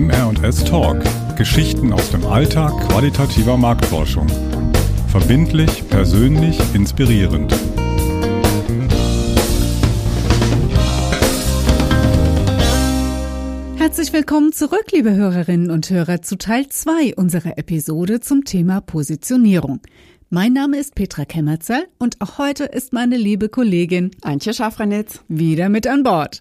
MR&S Talk. Geschichten aus dem Alltag qualitativer Marktforschung. Verbindlich, persönlich, inspirierend. Herzlich willkommen zurück, liebe Hörerinnen und Hörer, zu Teil 2 unserer Episode zum Thema Positionierung. Mein Name ist Petra Kemmerzell und auch heute ist meine liebe Kollegin Antje Schafranitz wieder mit an Bord.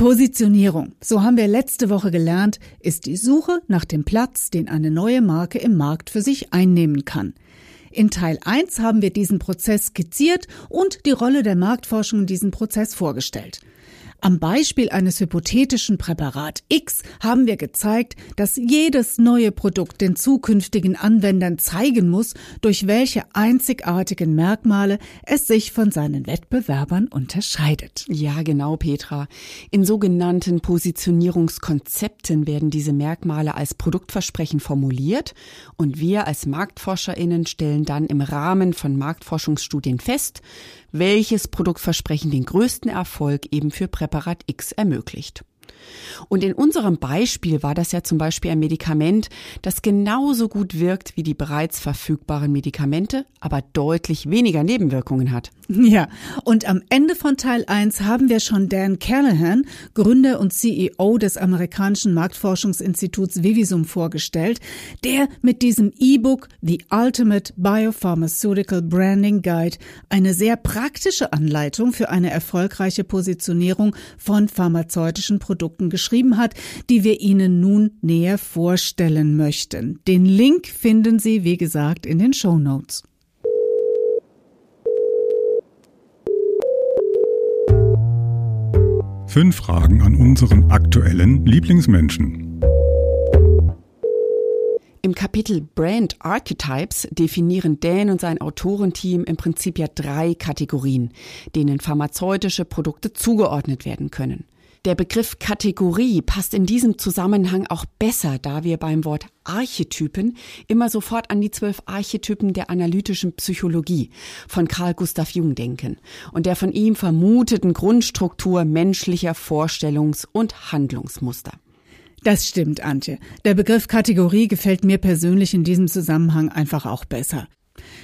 Positionierung, so haben wir letzte Woche gelernt, ist die Suche nach dem Platz, den eine neue Marke im Markt für sich einnehmen kann. In Teil 1 haben wir diesen Prozess skizziert und die Rolle der Marktforschung in diesem Prozess vorgestellt. Am Beispiel eines hypothetischen Präparat X haben wir gezeigt, dass jedes neue Produkt den zukünftigen Anwendern zeigen muss, durch welche einzigartigen Merkmale es sich von seinen Wettbewerbern unterscheidet. Ja, genau, Petra. In sogenannten Positionierungskonzepten werden diese Merkmale als Produktversprechen formuliert und wir als Marktforscherinnen stellen dann im Rahmen von Marktforschungsstudien fest, welches Produktversprechen den größten Erfolg eben für Präparat X ermöglicht. Und in unserem Beispiel war das ja zum Beispiel ein Medikament, das genauso gut wirkt wie die bereits verfügbaren Medikamente, aber deutlich weniger Nebenwirkungen hat. Ja, und am Ende von Teil 1 haben wir schon Dan Callahan, Gründer und CEO des amerikanischen Marktforschungsinstituts Vivisum vorgestellt, der mit diesem E-Book The Ultimate Biopharmaceutical Branding Guide eine sehr praktische Anleitung für eine erfolgreiche Positionierung von pharmazeutischen Produkten geschrieben hat, die wir Ihnen nun näher vorstellen möchten. Den Link finden Sie, wie gesagt, in den Show Notes. Fünf Fragen an unseren aktuellen Lieblingsmenschen. Im Kapitel Brand Archetypes definieren Dan und sein Autorenteam im Prinzip ja drei Kategorien, denen pharmazeutische Produkte zugeordnet werden können. Der Begriff Kategorie passt in diesem Zusammenhang auch besser, da wir beim Wort Archetypen immer sofort an die zwölf Archetypen der analytischen Psychologie von Carl Gustav Jung denken und der von ihm vermuteten Grundstruktur menschlicher Vorstellungs- und Handlungsmuster. Das stimmt, Antje. Der Begriff Kategorie gefällt mir persönlich in diesem Zusammenhang einfach auch besser.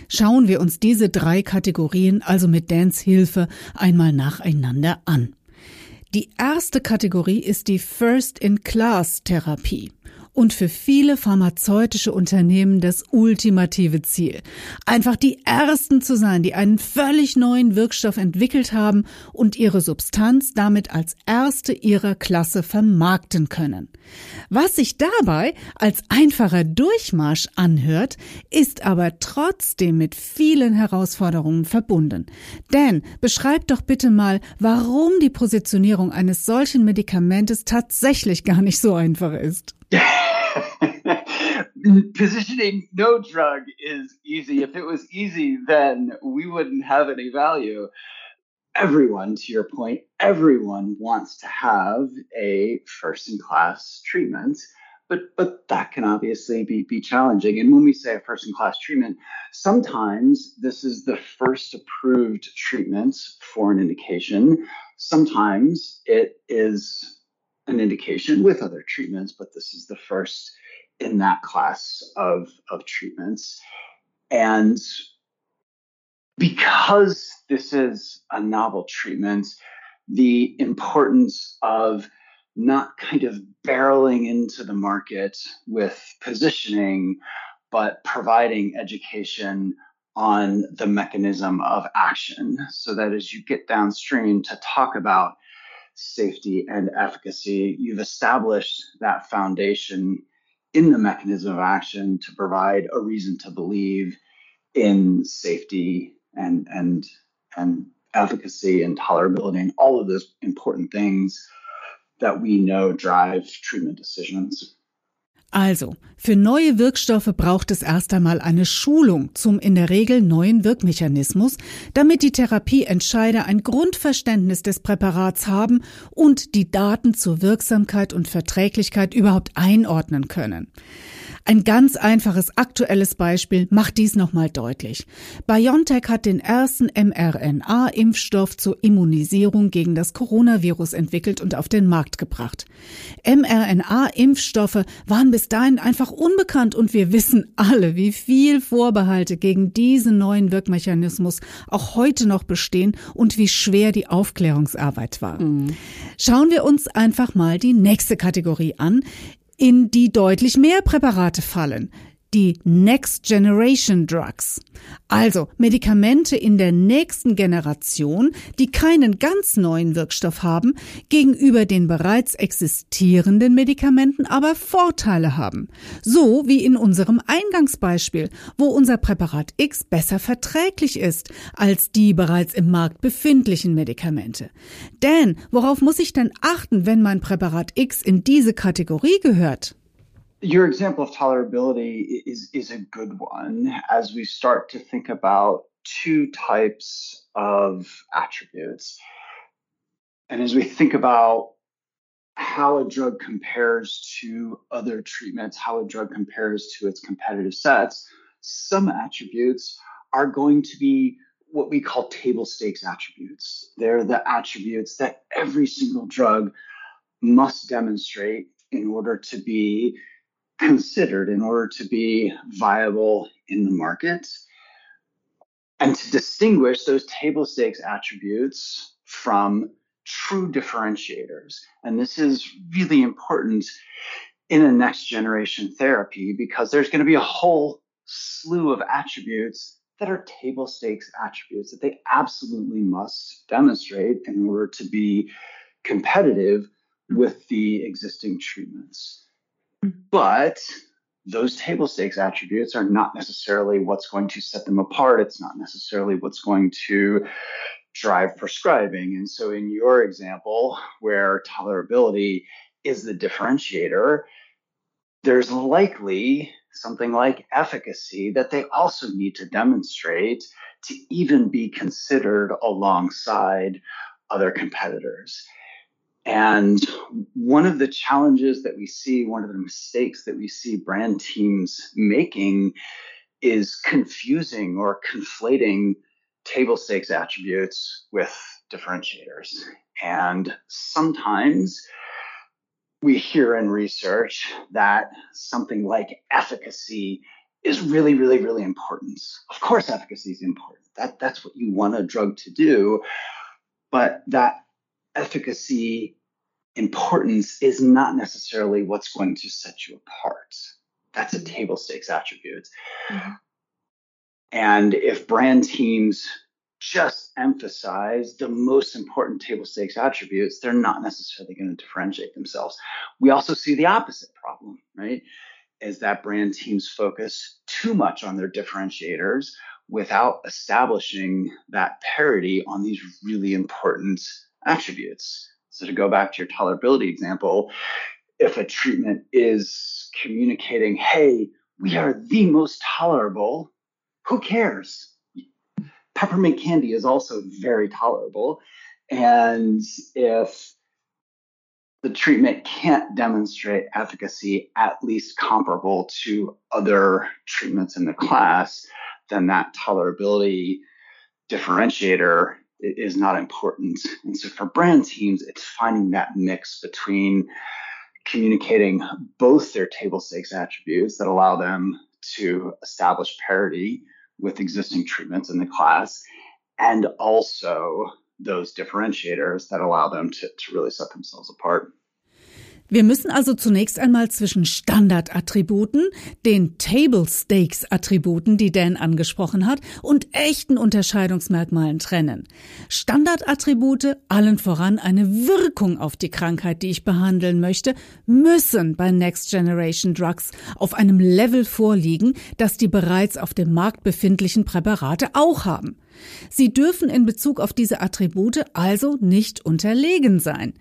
Schauen wir uns diese drei Kategorien also mit Dans Hilfe einmal nacheinander an. Die erste Kategorie ist die First-in-Class-Therapie und für viele pharmazeutische Unternehmen das ultimative Ziel. Einfach die Ersten zu sein, die einen völlig neuen Wirkstoff entwickelt haben und ihre Substanz damit als erste ihrer Klasse vermarkten können. Was sich dabei als einfacher Durchmarsch anhört, ist aber trotzdem mit vielen Herausforderungen verbunden. Denn beschreib doch bitte mal, warum die Positionierung eines solchen Medikamentes tatsächlich gar nicht so einfach ist. Positioning no drug is easy. If it was easy, then we wouldn't have any value. Everyone, to your point, everyone wants to have a first in class treatment, but but that can obviously be, be challenging. And when we say a first in class treatment, sometimes this is the first approved treatment for an indication. Sometimes it is an indication with other treatments, but this is the first in that class of, of treatments. And because this is a novel treatment, the importance of not kind of barreling into the market with positioning, but providing education on the mechanism of action so that as you get downstream to talk about safety and efficacy, you've established that foundation in the mechanism of action to provide a reason to believe in safety and and and efficacy and tolerability and all of those important things that we know drive treatment decisions. Also, für neue Wirkstoffe braucht es erst einmal eine Schulung zum in der Regel neuen Wirkmechanismus, damit die Therapieentscheider ein Grundverständnis des Präparats haben und die Daten zur Wirksamkeit und Verträglichkeit überhaupt einordnen können. Ein ganz einfaches aktuelles Beispiel macht dies nochmal deutlich. BioNTech hat den ersten mRNA-Impfstoff zur Immunisierung gegen das Coronavirus entwickelt und auf den Markt gebracht. mRNA-Impfstoffe waren bis dahin einfach unbekannt und wir wissen alle, wie viel Vorbehalte gegen diesen neuen Wirkmechanismus auch heute noch bestehen und wie schwer die Aufklärungsarbeit war. Mhm. Schauen wir uns einfach mal die nächste Kategorie an, in die deutlich mehr Präparate fallen die Next Generation Drugs. Also Medikamente in der nächsten Generation, die keinen ganz neuen Wirkstoff haben, gegenüber den bereits existierenden Medikamenten aber Vorteile haben. So wie in unserem Eingangsbeispiel, wo unser Präparat X besser verträglich ist als die bereits im Markt befindlichen Medikamente. Denn worauf muss ich denn achten, wenn mein Präparat X in diese Kategorie gehört? Your example of tolerability is is a good one. As we start to think about two types of attributes and as we think about how a drug compares to other treatments how a drug compares to its competitive sets some attributes are going to be what we call table stakes attributes. They're the attributes that every single drug must demonstrate in order to be considered in order to be viable in the market and to distinguish those table stakes attributes from true differentiators. And this is really important in a next generation therapy because there's going to be a whole slew of attributes that are table stakes attributes that they absolutely must demonstrate in order to be competitive with the existing treatments. Mm-hmm. But those table stakes attributes are not necessarily what's going to set them apart. It's not necessarily what's going to drive prescribing. And so, in your example, where tolerability is the differentiator, there's likely something like efficacy that they also need to demonstrate to even be considered alongside other competitors. And one of the challenges that we see, one of the mistakes that we see brand teams making is confusing or conflating table stakes attributes with differentiators. And sometimes we hear in research that something like efficacy is really, really, really important. Of course, efficacy is important. That, that's what you want a drug to do. But that efficacy importance is not necessarily what's going to set you apart. That's a table stakes attribute. Mm-hmm. And if brand teams just emphasize the most important table stakes attributes, they're not necessarily going to differentiate themselves. We also see the opposite problem, right? Is that brand teams focus too much on their differentiators without establishing that parity on these really important attributes. So, to go back to your tolerability example, if a treatment is communicating, hey, we are the most tolerable, who cares? Peppermint candy is also very tolerable. And if the treatment can't demonstrate efficacy at least comparable to other treatments in the class, then that tolerability differentiator is not important. And so for brand teams, it's finding that mix between communicating both their table stakes attributes that allow them to establish parity with existing treatments in the class and also those differentiators that allow them to, to really set themselves apart. Wir müssen also zunächst einmal zwischen Standardattributen, den Table Stakes Attributen, die Dan angesprochen hat, und echten Unterscheidungsmerkmalen trennen. Standardattribute, allen voran eine Wirkung auf die Krankheit, die ich behandeln möchte, müssen bei Next Generation Drugs auf einem Level vorliegen, das die bereits auf dem Markt befindlichen Präparate auch haben. Sie dürfen in Bezug auf diese Attribute also nicht unterlegen sein.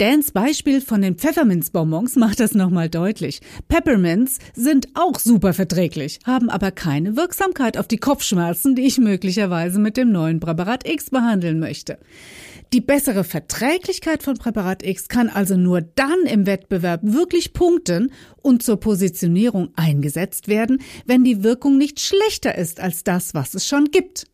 Dans Beispiel von den Pfefferminzbonbons macht das nochmal deutlich. Peppermints sind auch super verträglich, haben aber keine Wirksamkeit auf die Kopfschmerzen, die ich möglicherweise mit dem neuen Präparat X behandeln möchte. Die bessere Verträglichkeit von Präparat X kann also nur dann im Wettbewerb wirklich punkten und zur Positionierung eingesetzt werden, wenn die Wirkung nicht schlechter ist als das, was es schon gibt.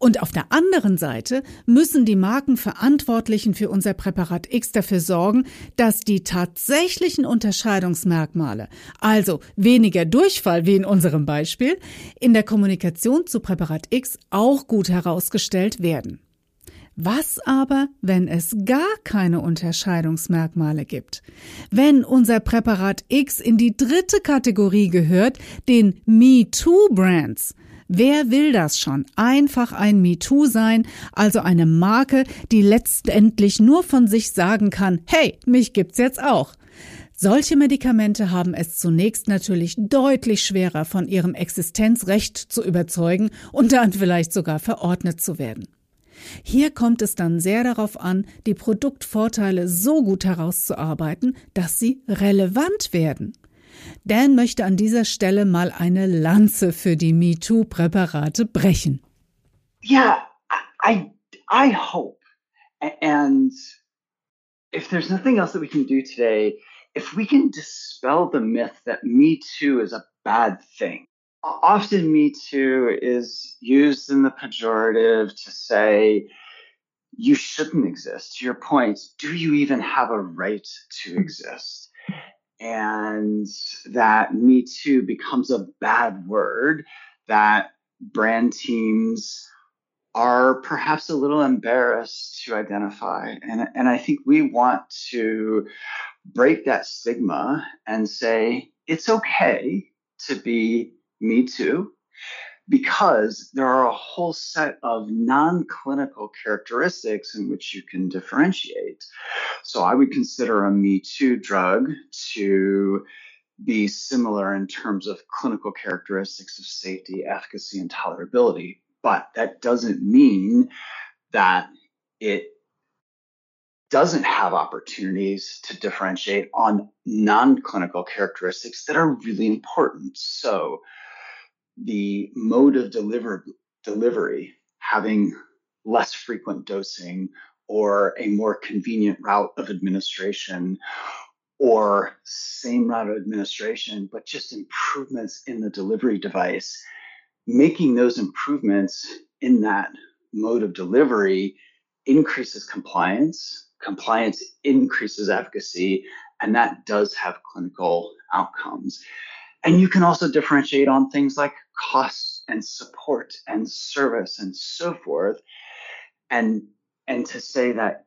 Und auf der anderen Seite müssen die Markenverantwortlichen für unser Präparat X dafür sorgen, dass die tatsächlichen Unterscheidungsmerkmale, also weniger Durchfall wie in unserem Beispiel, in der Kommunikation zu Präparat X auch gut herausgestellt werden. Was aber, wenn es gar keine Unterscheidungsmerkmale gibt? Wenn unser Präparat X in die dritte Kategorie gehört, den MeToo-Brands, Wer will das schon? Einfach ein MeToo sein, also eine Marke, die letztendlich nur von sich sagen kann, hey, mich gibt's jetzt auch. Solche Medikamente haben es zunächst natürlich deutlich schwerer, von ihrem Existenzrecht zu überzeugen und dann vielleicht sogar verordnet zu werden. Hier kommt es dann sehr darauf an, die Produktvorteile so gut herauszuarbeiten, dass sie relevant werden. Dan möchte an dieser Stelle mal eine Lanze für die MeToo-Präparate brechen. Yeah, I, I hope. And if there's nothing else that we can do today, if we can dispel the myth that Me Too is a bad thing, often Me Too is used in the pejorative to say you shouldn't exist. To your point, do you even have a right to exist? And that Me Too becomes a bad word that brand teams are perhaps a little embarrassed to identify. And, and I think we want to break that stigma and say it's okay to be me too, because there are a whole set of non clinical characteristics in which you can differentiate. So I would consider a Me Too drug to be similar in terms of clinical characteristics of safety, efficacy, and tolerability. But that doesn't mean that it doesn't have opportunities to differentiate on non clinical characteristics that are really important. So, the mode of deliver, delivery, having less frequent dosing or a more convenient route of administration or same route of administration, but just improvements in the delivery device, making those improvements in that mode of delivery increases compliance. Compliance increases efficacy, and that does have clinical outcomes. And you can also differentiate on things like cost and support and service and so forth. And and to say that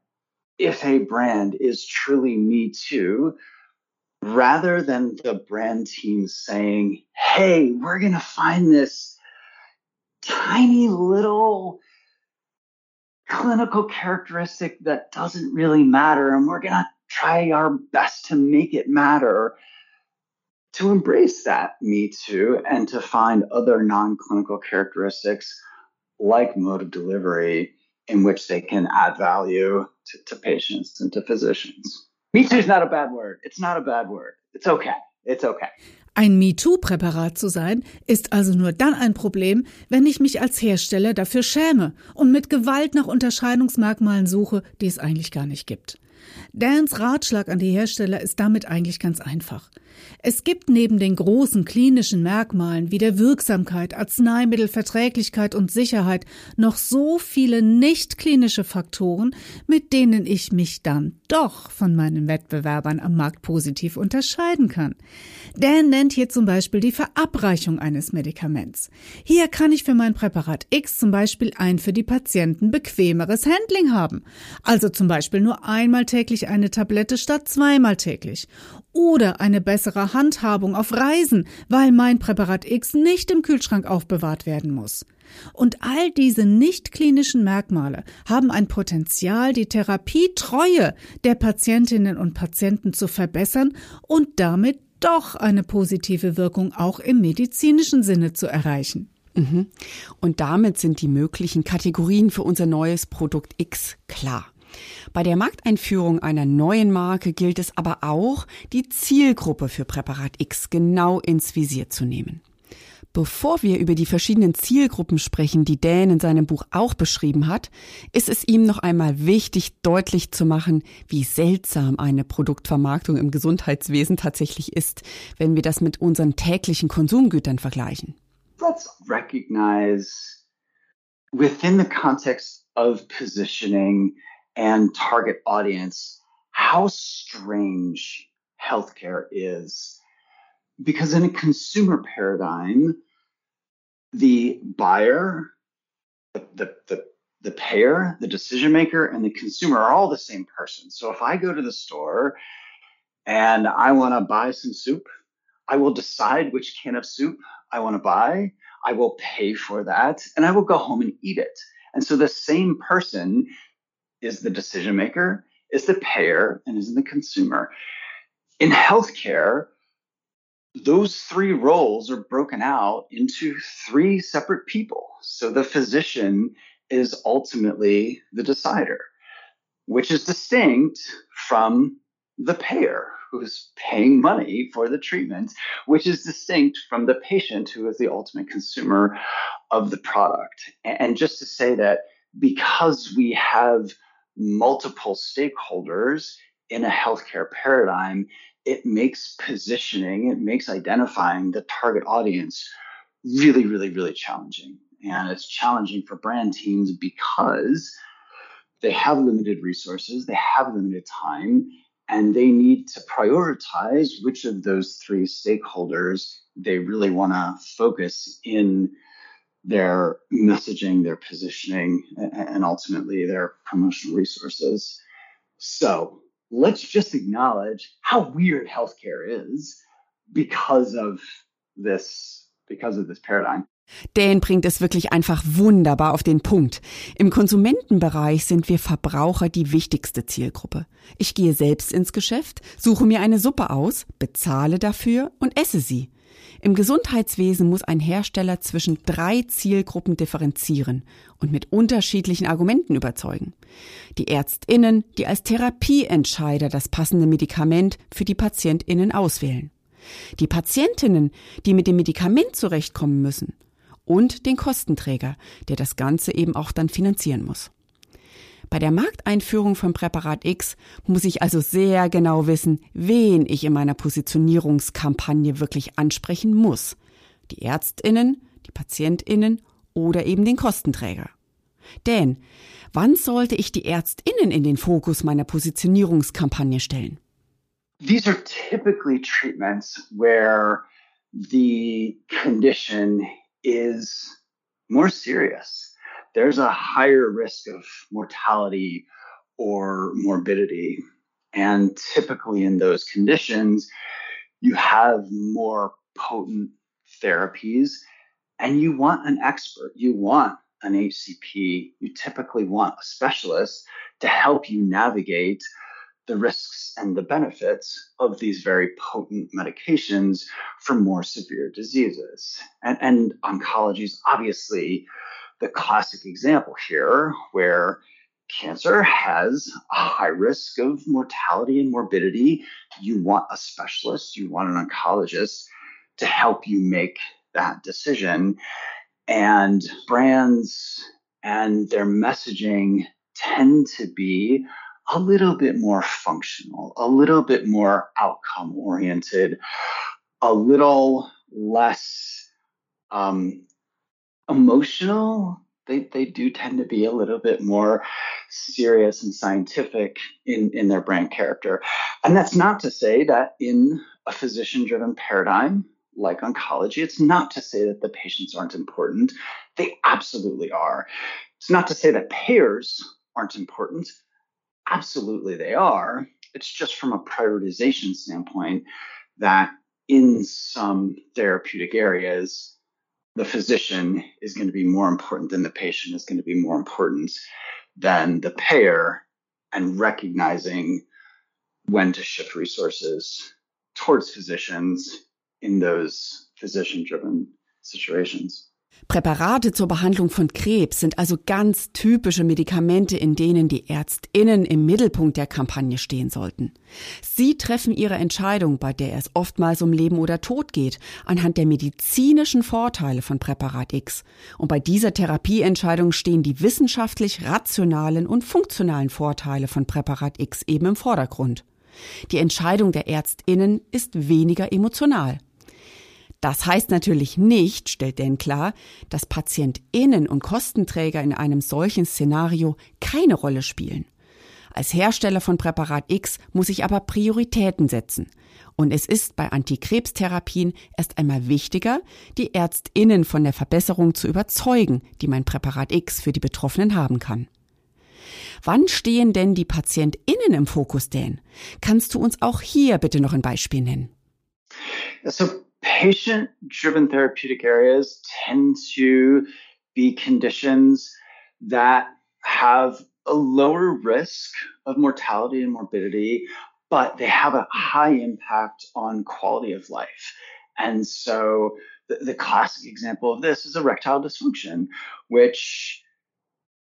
if a brand is truly me too, rather than the brand team saying, hey, we're gonna find this tiny little clinical characteristic that doesn't really matter, and we're gonna try our best to make it matter to embrace that Me Too and to find other non clinical characteristics like mode of delivery in which they can add value to, to patients and to physicians. Me Too is not a bad word. It's not a bad word. It's okay. It's okay. Ein MeToo-Präparat zu sein, ist also nur dann ein Problem, wenn ich mich als Hersteller dafür schäme und mit Gewalt nach Unterscheidungsmerkmalen suche, die es eigentlich gar nicht gibt. Dans Ratschlag an die Hersteller ist damit eigentlich ganz einfach. Es gibt neben den großen klinischen Merkmalen wie der Wirksamkeit, Arzneimittelverträglichkeit und Sicherheit noch so viele nicht klinische Faktoren, mit denen ich mich dann doch von meinen Wettbewerbern am Markt positiv unterscheiden kann. Dan nennt hier zum Beispiel die Verabreichung eines Medikaments. Hier kann ich für mein Präparat X zum Beispiel ein für die Patienten bequemeres Handling haben. Also zum Beispiel nur einmal täglich eine Tablette statt zweimal täglich. Oder eine bessere Handhabung auf Reisen, weil mein Präparat X nicht im Kühlschrank aufbewahrt werden muss. Und all diese nicht klinischen Merkmale haben ein Potenzial, die Therapietreue der Patientinnen und Patienten zu verbessern und damit doch eine positive Wirkung auch im medizinischen Sinne zu erreichen. Mhm. Und damit sind die möglichen Kategorien für unser neues Produkt X klar. Bei der Markteinführung einer neuen Marke gilt es aber auch, die Zielgruppe für Präparat X genau ins Visier zu nehmen. Bevor wir über die verschiedenen Zielgruppen sprechen, die Dan in seinem Buch auch beschrieben hat, ist es ihm noch einmal wichtig, deutlich zu machen, wie seltsam eine Produktvermarktung im Gesundheitswesen tatsächlich ist, wenn wir das mit unseren täglichen Konsumgütern vergleichen. Let's recognize within the context of positioning and target audience how strange healthcare is. because in a consumer paradigm, the buyer, the, the, the, payer, the decision maker, and the consumer are all the same person. So if I go to the store and I want to buy some soup, I will decide which can of soup I want to buy. I will pay for that and I will go home and eat it. And so the same person is the decision maker, is the payer, and is the consumer. In healthcare, those three roles are broken out into three separate people. So the physician is ultimately the decider, which is distinct from the payer who is paying money for the treatment, which is distinct from the patient who is the ultimate consumer of the product. And just to say that because we have multiple stakeholders in a healthcare paradigm, it makes positioning, it makes identifying the target audience really, really, really challenging. And it's challenging for brand teams because they have limited resources, they have limited time, and they need to prioritize which of those three stakeholders they really want to focus in their messaging, their positioning, and ultimately their promotional resources. So, let's just acknowledge how weird healthcare is because of this, because of this paradigm. Dan bringt es wirklich einfach wunderbar auf den Punkt. Im Konsumentenbereich sind wir Verbraucher die wichtigste Zielgruppe. Ich gehe selbst ins Geschäft, suche mir eine Suppe aus, bezahle dafür und esse sie. Im Gesundheitswesen muss ein Hersteller zwischen drei Zielgruppen differenzieren und mit unterschiedlichen Argumenten überzeugen. Die Ärztinnen, die als Therapieentscheider das passende Medikament für die Patientinnen auswählen. Die Patientinnen, die mit dem Medikament zurechtkommen müssen. Und den Kostenträger, der das Ganze eben auch dann finanzieren muss. Bei der Markteinführung von Präparat X muss ich also sehr genau wissen, wen ich in meiner Positionierungskampagne wirklich ansprechen muss. Die Ärztinnen, die Patientinnen oder eben den Kostenträger. Denn wann sollte ich die Ärztinnen in den Fokus meiner Positionierungskampagne stellen? These are typically treatments where the condition is more serious. There's a higher risk of mortality or morbidity. And typically, in those conditions, you have more potent therapies and you want an expert. You want an HCP. You typically want a specialist to help you navigate the risks and the benefits of these very potent medications for more severe diseases. And, and oncology is obviously the classic example here where cancer has a high risk of mortality and morbidity. You want a specialist, you want an oncologist to help you make that decision. And brands and their messaging tend to be a little bit more functional, a little bit more outcome oriented, a little less um, emotional. They, they do tend to be a little bit more serious and scientific in, in their brand character. And that's not to say that in a physician driven paradigm like oncology, it's not to say that the patients aren't important. They absolutely are. It's not to say that payers aren't important. Absolutely, they are. It's just from a prioritization standpoint that in some therapeutic areas, the physician is going to be more important than the patient is going to be more important than the payer and recognizing when to shift resources towards physicians in those physician driven situations. Präparate zur Behandlung von Krebs sind also ganz typische Medikamente, in denen die Ärztinnen im Mittelpunkt der Kampagne stehen sollten. Sie treffen ihre Entscheidung, bei der es oftmals um Leben oder Tod geht, anhand der medizinischen Vorteile von Präparat X. Und bei dieser Therapieentscheidung stehen die wissenschaftlich rationalen und funktionalen Vorteile von Präparat X eben im Vordergrund. Die Entscheidung der Ärztinnen ist weniger emotional. Das heißt natürlich nicht, stellt denn klar, dass PatientInnen und Kostenträger in einem solchen Szenario keine Rolle spielen. Als Hersteller von Präparat X muss ich aber Prioritäten setzen. Und es ist bei Antikrebstherapien erst einmal wichtiger, die ÄrztInnen von der Verbesserung zu überzeugen, die mein Präparat X für die Betroffenen haben kann. Wann stehen denn die PatientInnen im Fokus, Dan? Kannst du uns auch hier bitte noch ein Beispiel nennen? So patient driven therapeutic areas tend to be conditions that have a lower risk of mortality and morbidity, but they have a high impact on quality of life. And so the, the classic example of this is erectile dysfunction, which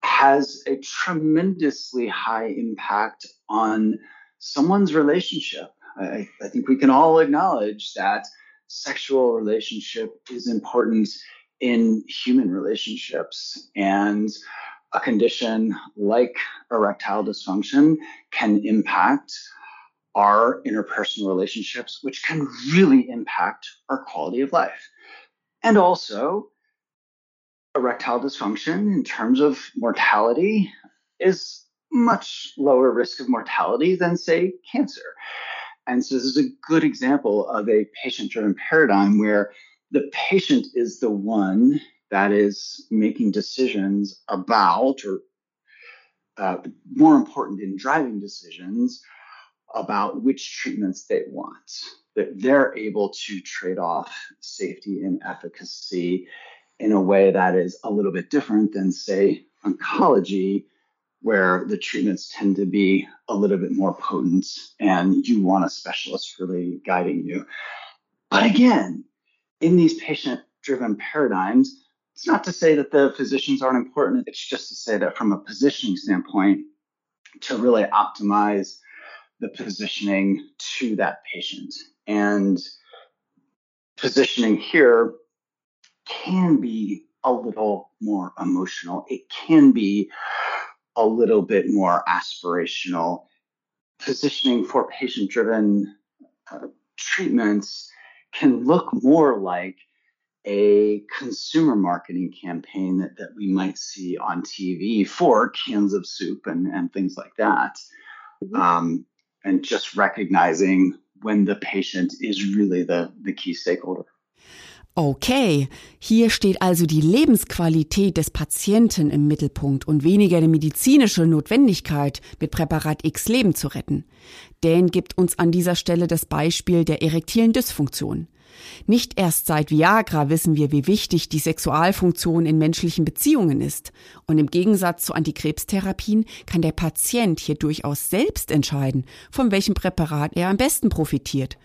has a tremendously high impact on someone's relationship. I, I think we can all acknowledge that sexual relationship is important in human relationships. And a condition like erectile dysfunction can impact our interpersonal relationships, which can really impact our quality of life. And also, erectile dysfunction in terms of mortality is much lower risk of mortality than, say, cancer. And so this is a good example of a patient driven paradigm where the patient is the one that is making decisions about, or uh, more important in driving decisions, about which treatments they want. That they're able to trade off safety and efficacy in a way that is a little bit different than, say, oncology, where the treatments tend to be a little bit more potent and you want a specialist really guiding you. But again, in these patient driven paradigms, it's not to say that the physicians aren't important. It's just to say that from a positioning standpoint, to really optimize the positioning to that patient. And positioning here can be a little more emotional. It can be a little bit more aspirational. Positioning for patient driven uh, treatments can look more like a consumer marketing campaign that, that we might see on TV for cans of soup and, and things like that. Mm-hmm. Um, and just recognizing when the patient is really the, the key stakeholder. Okay, hier steht also die Lebensqualität des Patienten im Mittelpunkt und weniger die medizinische Notwendigkeit, mit Präparat X Leben zu retten. Dan gibt uns an dieser Stelle das Beispiel der erektilen Dysfunktion. Nicht erst seit Viagra wissen wir, wie wichtig die Sexualfunktion in menschlichen Beziehungen ist. Und im Gegensatz zu Antikrebstherapien kann der Patient hier durchaus selbst entscheiden, von welchem Präparat er am besten profitiert.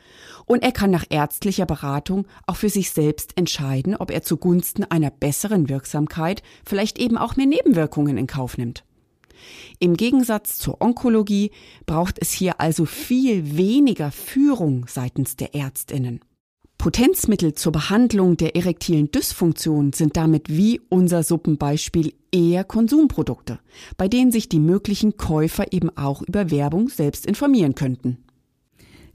Und er kann nach ärztlicher Beratung auch für sich selbst entscheiden, ob er zugunsten einer besseren Wirksamkeit vielleicht eben auch mehr Nebenwirkungen in Kauf nimmt. Im Gegensatz zur Onkologie braucht es hier also viel weniger Führung seitens der Ärztinnen. Potenzmittel zur Behandlung der erektilen Dysfunktion sind damit wie unser Suppenbeispiel eher Konsumprodukte, bei denen sich die möglichen Käufer eben auch über Werbung selbst informieren könnten.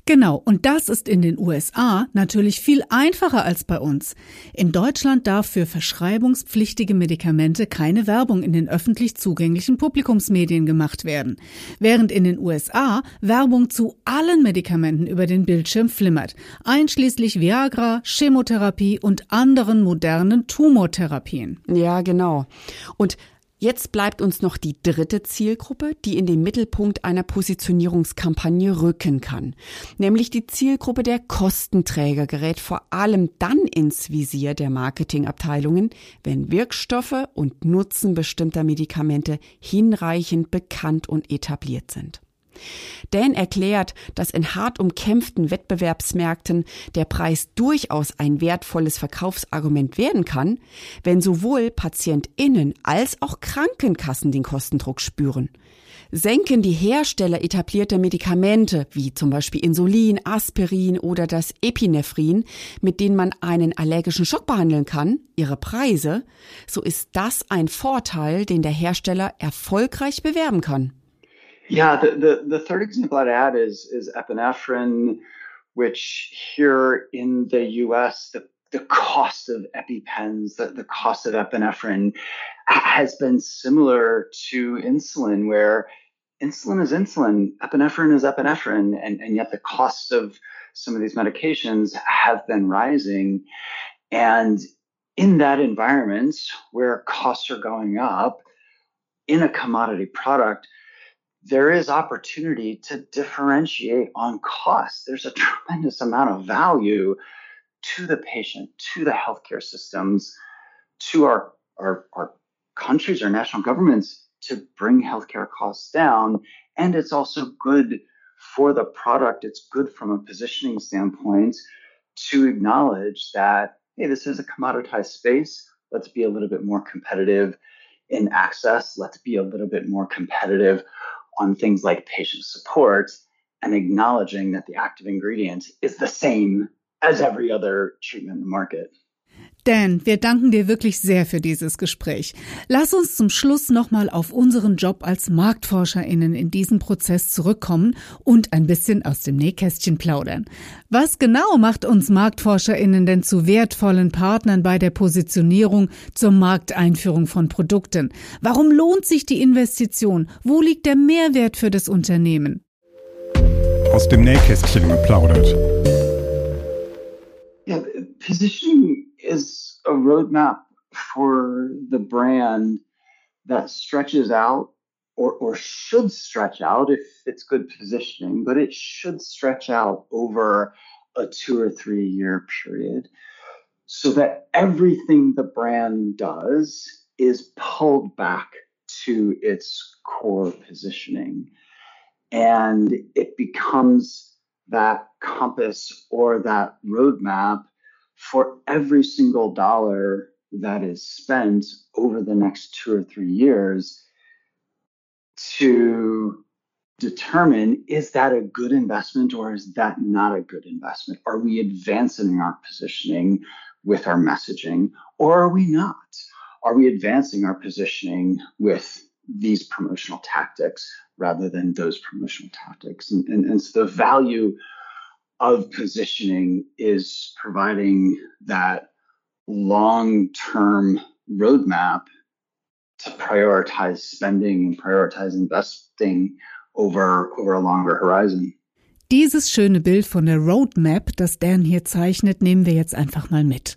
Genau, und das ist in den USA natürlich viel einfacher als bei uns. In Deutschland darf für verschreibungspflichtige Medikamente keine Werbung in den öffentlich zugänglichen Publikumsmedien gemacht werden, während in den USA Werbung zu allen Medikamenten über den Bildschirm flimmert, einschließlich Viagra, Chemotherapie und anderen modernen Tumortherapien. Ja, genau. Und Jetzt bleibt uns noch die dritte Zielgruppe, die in den Mittelpunkt einer Positionierungskampagne rücken kann. Nämlich die Zielgruppe der Kostenträger gerät vor allem dann ins Visier der Marketingabteilungen, wenn Wirkstoffe und Nutzen bestimmter Medikamente hinreichend bekannt und etabliert sind. Dan erklärt, dass in hart umkämpften Wettbewerbsmärkten der Preis durchaus ein wertvolles Verkaufsargument werden kann, wenn sowohl PatientInnen als auch Krankenkassen den Kostendruck spüren. Senken die Hersteller etablierte Medikamente, wie zum Beispiel Insulin, Aspirin oder das Epinephrin, mit denen man einen allergischen Schock behandeln kann, ihre Preise, so ist das ein Vorteil, den der Hersteller erfolgreich bewerben kann. Yeah, the, the, the third example I'd add is, is epinephrine, which here in the US, the, the cost of EpiPens, the, the cost of epinephrine has been similar to insulin, where insulin is insulin, epinephrine is epinephrine, and, and yet the costs of some of these medications have been rising. And in that environment where costs are going up in a commodity product, there is opportunity to differentiate on cost. There's a tremendous amount of value to the patient, to the healthcare systems, to our, our, our countries, our national governments to bring healthcare costs down. And it's also good for the product. It's good from a positioning standpoint to acknowledge that, hey, this is a commoditized space. Let's be a little bit more competitive in access. Let's be a little bit more competitive on things like patient support and acknowledging that the active ingredient is the same as every other treatment in the market. Dan, wir danken dir wirklich sehr für dieses Gespräch. Lass uns zum Schluss nochmal auf unseren Job als MarktforscherInnen in diesem Prozess zurückkommen und ein bisschen aus dem Nähkästchen plaudern. Was genau macht uns MarktforscherInnen denn zu wertvollen Partnern bei der Positionierung zur Markteinführung von Produkten? Warum lohnt sich die Investition? Wo liegt der Mehrwert für das Unternehmen? Aus dem Nähkästchen geplaudert. Ja, positioning is a roadmap for the brand that stretches out or, or should stretch out if it's good positioning, but it should stretch out over a two or three year period so that everything the brand does is pulled back to its core positioning. And it becomes that compass or that roadmap for every single dollar that is spent over the next two or three years to determine is that a good investment or is that not a good investment? Are we advancing our positioning with our messaging or are we not? Are we advancing our positioning with these promotional tactics rather than those promotional tactics? And, and, and so the value of positioning is providing that long term roadmap to prioritize spending and prioritize investing over, over a longer horizon. Dieses schöne Bild von der Roadmap, das Dan hier zeichnet, nehmen wir jetzt einfach mal mit.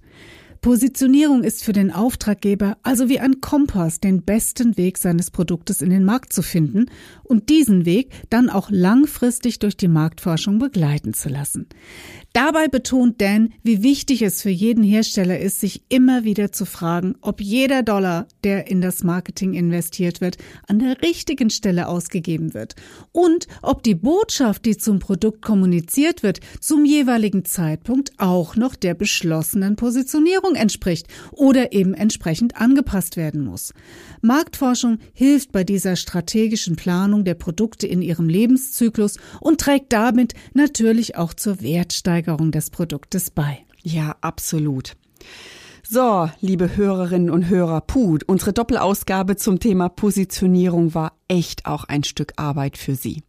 Positionierung ist für den Auftraggeber also wie ein Kompass, den besten Weg seines Produktes in den Markt zu finden und diesen Weg dann auch langfristig durch die Marktforschung begleiten zu lassen. Dabei betont Dan, wie wichtig es für jeden Hersteller ist, sich immer wieder zu fragen, ob jeder Dollar, der in das Marketing investiert wird, an der richtigen Stelle ausgegeben wird und ob die Botschaft, die zum Produkt kommuniziert wird, zum jeweiligen Zeitpunkt auch noch der beschlossenen Positionierung entspricht oder eben entsprechend angepasst werden muss. Marktforschung hilft bei dieser strategischen Planung der Produkte in ihrem Lebenszyklus und trägt damit natürlich auch zur Wertsteigerung Steigerung des Produktes bei. Ja, absolut. So, liebe Hörerinnen und Hörer, puh, unsere Doppelausgabe zum Thema Positionierung war echt auch ein Stück Arbeit für Sie.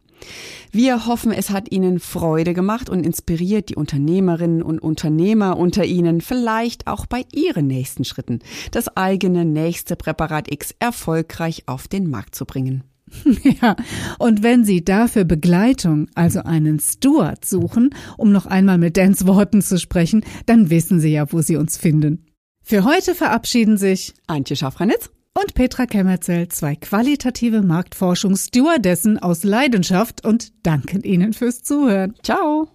Wir hoffen, es hat Ihnen Freude gemacht und inspiriert die Unternehmerinnen und Unternehmer unter Ihnen vielleicht auch bei Ihren nächsten Schritten, das eigene nächste Präparat X erfolgreich auf den Markt zu bringen. Ja, und wenn Sie dafür Begleitung, also einen Steward suchen, um noch einmal mit Dans Worten zu sprechen, dann wissen Sie ja, wo Sie uns finden. Für heute verabschieden sich Antje Schaffranitz und Petra Kemmerzell, zwei qualitative Marktforschungsstewardessen aus Leidenschaft und danken Ihnen fürs Zuhören. Ciao!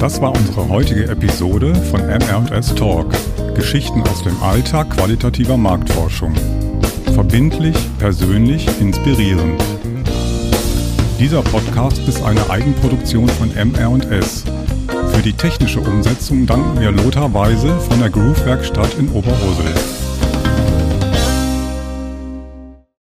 Das war unsere heutige Episode von MR&S Talk. Geschichten aus dem Alltag qualitativer Marktforschung. Verbindlich, persönlich, inspirierend. Dieser Podcast ist eine Eigenproduktion von MR&S. Für die technische Umsetzung danken wir Lothar Weise von der Groove Werkstatt in Oberhosel.